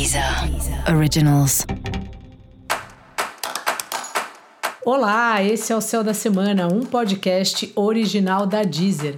Deezer Originals. Olá, esse é o Céu da Semana, um podcast original da Deezer.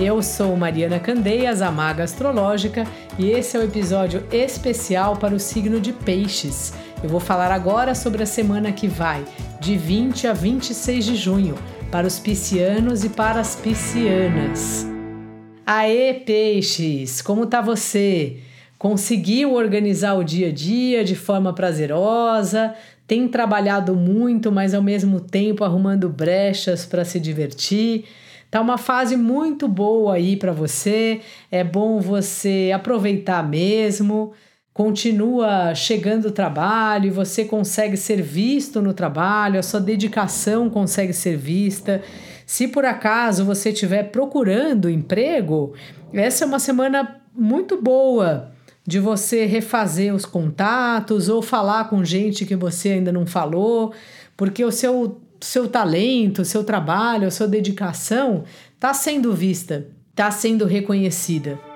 Eu sou Mariana Candeias, a maga astrológica, e esse é o um episódio especial para o signo de Peixes. Eu vou falar agora sobre a semana que vai, de 20 a 26 de junho, para os piscianos e para as piscianas. Aê, peixes! Como tá você? Conseguiu organizar o dia a dia de forma prazerosa? Tem trabalhado muito, mas ao mesmo tempo arrumando brechas para se divertir? Tá uma fase muito boa aí para você. É bom você aproveitar mesmo. Continua chegando o trabalho você consegue ser visto no trabalho, a sua dedicação consegue ser vista. Se por acaso você estiver procurando emprego, essa é uma semana muito boa de você refazer os contatos ou falar com gente que você ainda não falou, porque o seu, seu talento, o seu trabalho, a sua dedicação está sendo vista, está sendo reconhecida.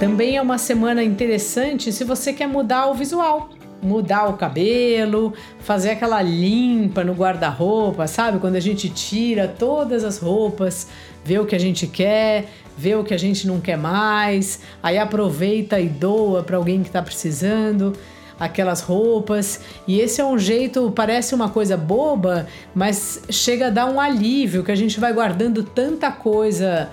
Também é uma semana interessante se você quer mudar o visual mudar o cabelo, fazer aquela limpa no guarda-roupa, sabe? Quando a gente tira todas as roupas, vê o que a gente quer, vê o que a gente não quer mais, aí aproveita e doa para alguém que está precisando aquelas roupas. E esse é um jeito, parece uma coisa boba, mas chega a dar um alívio que a gente vai guardando tanta coisa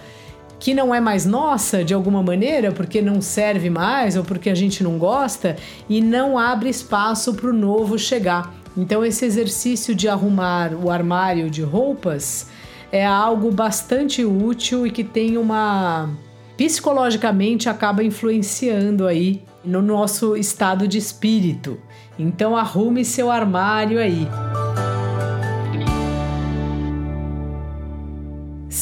que não é mais nossa de alguma maneira, porque não serve mais ou porque a gente não gosta e não abre espaço para o novo chegar. Então, esse exercício de arrumar o armário de roupas é algo bastante útil e que tem uma. psicologicamente acaba influenciando aí no nosso estado de espírito. Então, arrume seu armário aí.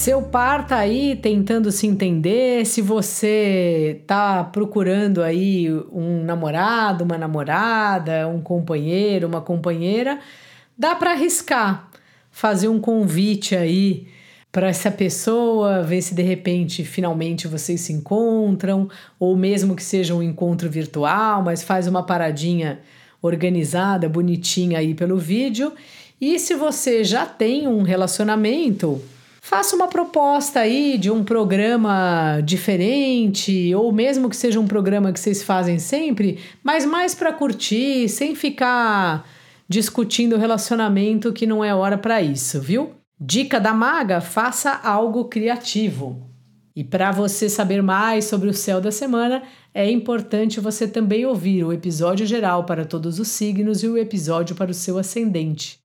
Seu par tá aí tentando se entender, se você tá procurando aí um namorado, uma namorada, um companheiro, uma companheira, dá para arriscar, fazer um convite aí para essa pessoa, ver se de repente finalmente vocês se encontram, ou mesmo que seja um encontro virtual, mas faz uma paradinha organizada, bonitinha aí pelo vídeo. E se você já tem um relacionamento, faça uma proposta aí de um programa diferente, ou mesmo que seja um programa que vocês fazem sempre, mas mais para curtir, sem ficar discutindo relacionamento que não é hora para isso, viu? Dica da maga: faça algo criativo. E para você saber mais sobre o céu da semana, é importante você também ouvir o episódio geral para todos os signos e o episódio para o seu ascendente.